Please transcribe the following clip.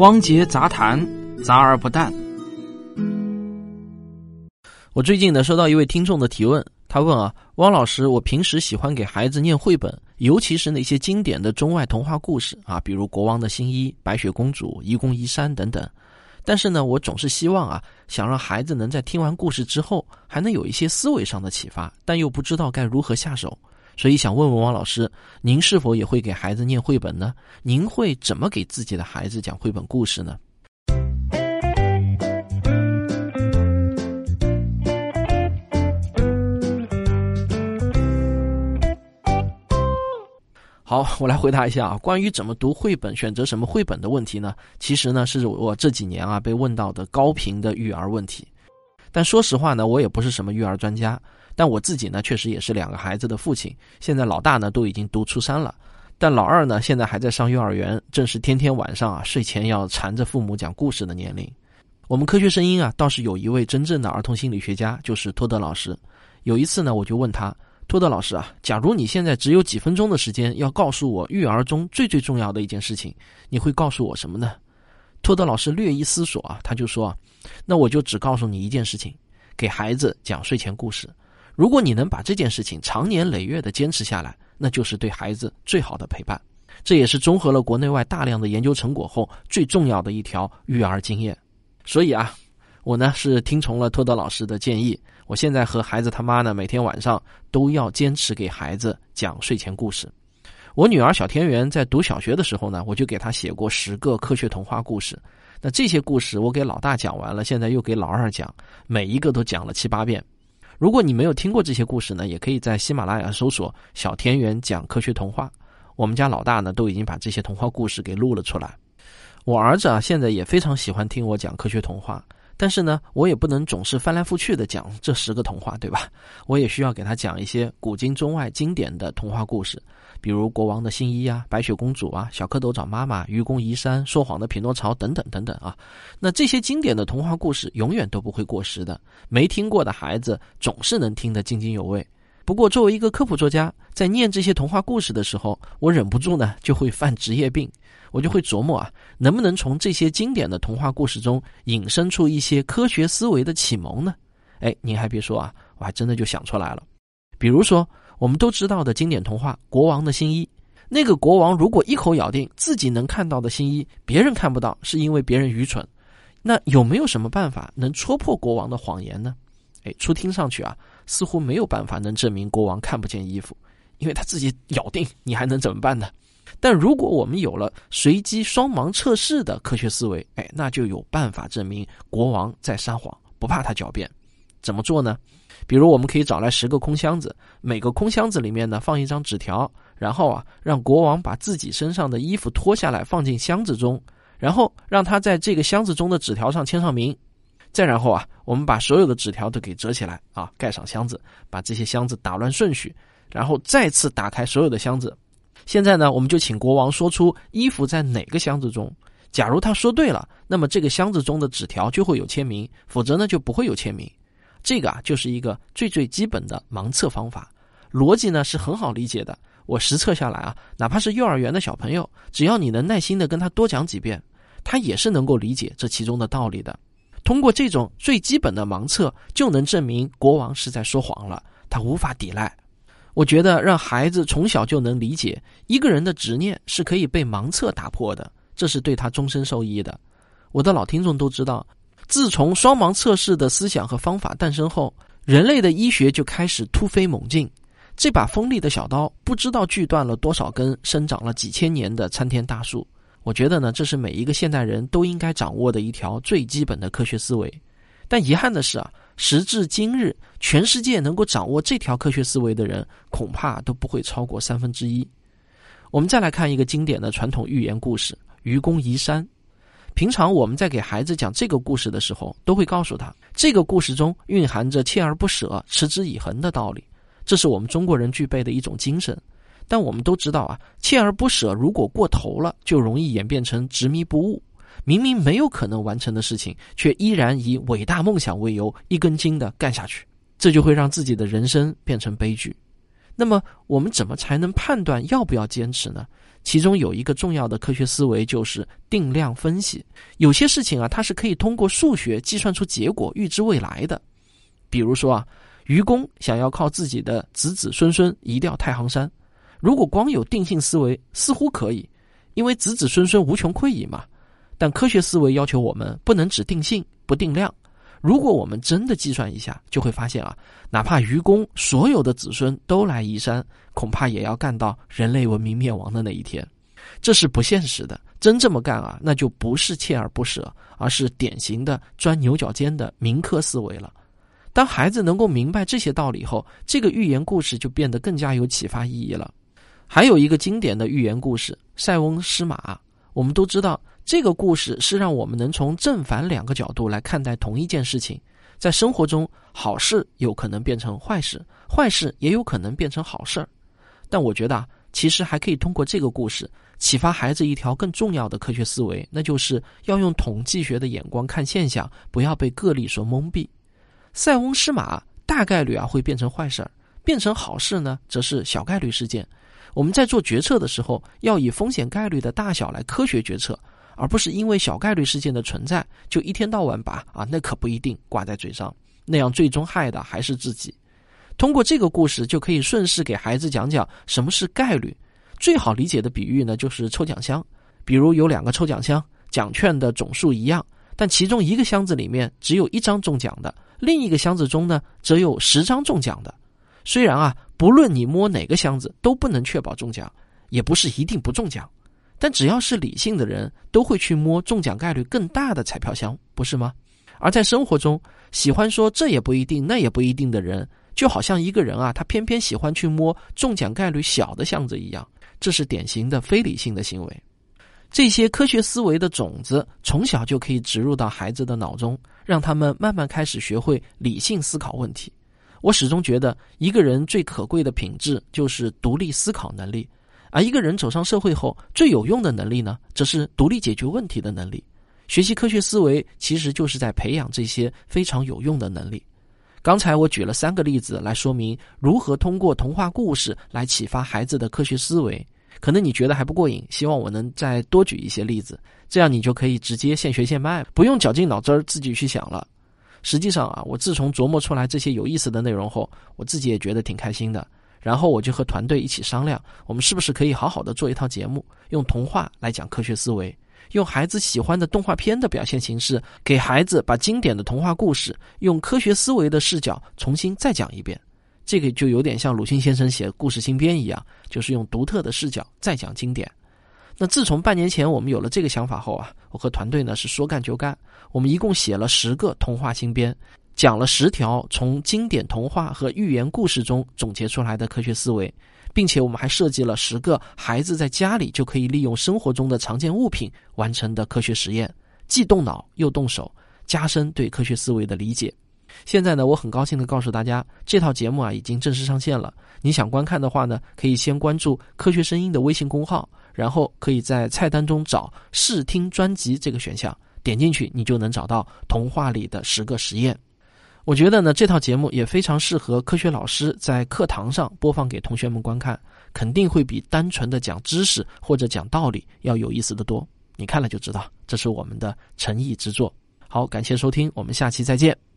汪杰杂谈，杂而不淡。我最近呢收到一位听众的提问，他问啊，汪老师，我平时喜欢给孩子念绘本，尤其是那些经典的中外童话故事啊，比如《国王的新衣》《白雪公主》《愚公移山》等等。但是呢，我总是希望啊，想让孩子能在听完故事之后，还能有一些思维上的启发，但又不知道该如何下手。所以想问问王老师，您是否也会给孩子念绘本呢？您会怎么给自己的孩子讲绘本故事呢？好，我来回答一下啊，关于怎么读绘本、选择什么绘本的问题呢？其实呢，是我这几年啊被问到的高频的育儿问题。但说实话呢，我也不是什么育儿专家。但我自己呢，确实也是两个孩子的父亲。现在老大呢都已经读初三了，但老二呢现在还在上幼儿园，正是天天晚上啊睡前要缠着父母讲故事的年龄。我们科学声音啊倒是有一位真正的儿童心理学家，就是托德老师。有一次呢，我就问他：“托德老师啊，假如你现在只有几分钟的时间，要告诉我育儿中最最重要的一件事情，你会告诉我什么呢？”托德老师略一思索啊，他就说：“那我就只告诉你一件事情，给孩子讲睡前故事。”如果你能把这件事情长年累月的坚持下来，那就是对孩子最好的陪伴。这也是综合了国内外大量的研究成果后最重要的一条育儿经验。所以啊，我呢是听从了托德老师的建议，我现在和孩子他妈呢每天晚上都要坚持给孩子讲睡前故事。我女儿小田园在读小学的时候呢，我就给她写过十个科学童话故事。那这些故事我给老大讲完了，现在又给老二讲，每一个都讲了七八遍。如果你没有听过这些故事呢，也可以在喜马拉雅搜索“小田园讲科学童话”。我们家老大呢，都已经把这些童话故事给录了出来。我儿子啊，现在也非常喜欢听我讲科学童话。但是呢，我也不能总是翻来覆去的讲这十个童话，对吧？我也需要给他讲一些古今中外经典的童话故事，比如《国王的新衣》啊，《白雪公主》啊，《小蝌蚪找妈妈》、《愚公移山》、《说谎的匹诺曹》等等等等啊。那这些经典的童话故事永远都不会过时的，没听过的孩子总是能听得津津有味。不过，作为一个科普作家，在念这些童话故事的时候，我忍不住呢就会犯职业病。我就会琢磨啊，能不能从这些经典的童话故事中引申出一些科学思维的启蒙呢？哎，您还别说啊，我还真的就想出来了。比如说，我们都知道的经典童话《国王的新衣》，那个国王如果一口咬定自己能看到的新衣别人看不到，是因为别人愚蠢，那有没有什么办法能戳破国王的谎言呢？哎，初听上去啊，似乎没有办法能证明国王看不见衣服，因为他自己咬定，你还能怎么办呢？但如果我们有了随机双盲测试的科学思维，哎，那就有办法证明国王在撒谎，不怕他狡辩。怎么做呢？比如，我们可以找来十个空箱子，每个空箱子里面呢放一张纸条，然后啊，让国王把自己身上的衣服脱下来放进箱子中，然后让他在这个箱子中的纸条上签上名。再然后啊，我们把所有的纸条都给折起来啊，盖上箱子，把这些箱子打乱顺序，然后再次打开所有的箱子。现在呢，我们就请国王说出衣服在哪个箱子中。假如他说对了，那么这个箱子中的纸条就会有签名；否则呢，就不会有签名。这个啊，就是一个最最基本的盲测方法。逻辑呢是很好理解的。我实测下来啊，哪怕是幼儿园的小朋友，只要你能耐心的跟他多讲几遍，他也是能够理解这其中的道理的。通过这种最基本的盲测，就能证明国王是在说谎了，他无法抵赖。我觉得让孩子从小就能理解一个人的执念是可以被盲测打破的，这是对他终身受益的。我的老听众都知道，自从双盲测试的思想和方法诞生后，人类的医学就开始突飞猛进。这把锋利的小刀不知道锯断了多少根生长了几千年的参天大树。我觉得呢，这是每一个现代人都应该掌握的一条最基本的科学思维。但遗憾的是啊。时至今日，全世界能够掌握这条科学思维的人，恐怕都不会超过三分之一。我们再来看一个经典的传统寓言故事《愚公移山》。平常我们在给孩子讲这个故事的时候，都会告诉他，这个故事中蕴含着锲而不舍、持之以恒的道理。这是我们中国人具备的一种精神。但我们都知道啊，锲而不舍如果过头了，就容易演变成执迷不悟。明明没有可能完成的事情，却依然以伟大梦想为由，一根筋的干下去，这就会让自己的人生变成悲剧。那么，我们怎么才能判断要不要坚持呢？其中有一个重要的科学思维就是定量分析。有些事情啊，它是可以通过数学计算出结果、预知未来的。比如说啊，愚公想要靠自己的子子孙孙移掉太行山，如果光有定性思维，似乎可以，因为子子孙孙无穷匮矣嘛。但科学思维要求我们不能只定性不定量。如果我们真的计算一下，就会发现啊，哪怕愚公所有的子孙都来移山，恐怕也要干到人类文明灭亡的那一天，这是不现实的。真这么干啊，那就不是锲而不舍，而是典型的钻牛角尖的民科思维了。当孩子能够明白这些道理后，这个寓言故事就变得更加有启发意义了。还有一个经典的寓言故事《塞翁失马》，我们都知道。这个故事是让我们能从正反两个角度来看待同一件事情。在生活中，好事有可能变成坏事，坏事也有可能变成好事儿。但我觉得啊，其实还可以通过这个故事启发孩子一条更重要的科学思维，那就是要用统计学的眼光看现象，不要被个例所蒙蔽。塞翁失马大概率啊会变成坏事儿，变成好事呢，则是小概率事件。我们在做决策的时候，要以风险概率的大小来科学决策。而不是因为小概率事件的存在，就一天到晚把啊那可不一定挂在嘴上，那样最终害的还是自己。通过这个故事，就可以顺势给孩子讲讲什么是概率。最好理解的比喻呢，就是抽奖箱。比如有两个抽奖箱，奖券的总数一样，但其中一个箱子里面只有一张中奖的，另一个箱子中呢则有十张中奖的。虽然啊，不论你摸哪个箱子，都不能确保中奖，也不是一定不中奖。但只要是理性的人，都会去摸中奖概率更大的彩票箱，不是吗？而在生活中，喜欢说这也不一定，那也不一定的人，就好像一个人啊，他偏偏喜欢去摸中奖概率小的箱子一样，这是典型的非理性的行为。这些科学思维的种子，从小就可以植入到孩子的脑中，让他们慢慢开始学会理性思考问题。我始终觉得，一个人最可贵的品质就是独立思考能力。而一个人走上社会后，最有用的能力呢，则是独立解决问题的能力。学习科学思维，其实就是在培养这些非常有用的能力。刚才我举了三个例子来说明如何通过童话故事来启发孩子的科学思维。可能你觉得还不过瘾，希望我能再多举一些例子，这样你就可以直接现学现卖，不用绞尽脑汁儿自己去想了。实际上啊，我自从琢磨出来这些有意思的内容后，我自己也觉得挺开心的。然后我就和团队一起商量，我们是不是可以好好的做一套节目，用童话来讲科学思维，用孩子喜欢的动画片的表现形式，给孩子把经典的童话故事用科学思维的视角重新再讲一遍。这个就有点像鲁迅先生写故事新编一样，就是用独特的视角再讲经典。那自从半年前我们有了这个想法后啊，我和团队呢是说干就干，我们一共写了十个童话新编。讲了十条从经典童话和寓言故事中总结出来的科学思维，并且我们还设计了十个孩子在家里就可以利用生活中的常见物品完成的科学实验，既动脑又动手，加深对科学思维的理解。现在呢，我很高兴的告诉大家，这套节目啊已经正式上线了。你想观看的话呢，可以先关注“科学声音”的微信公号，然后可以在菜单中找“试听专辑”这个选项，点进去你就能找到童话里的十个实验。我觉得呢，这套节目也非常适合科学老师在课堂上播放给同学们观看，肯定会比单纯的讲知识或者讲道理要有意思的多。你看了就知道，这是我们的诚意之作。好，感谢收听，我们下期再见。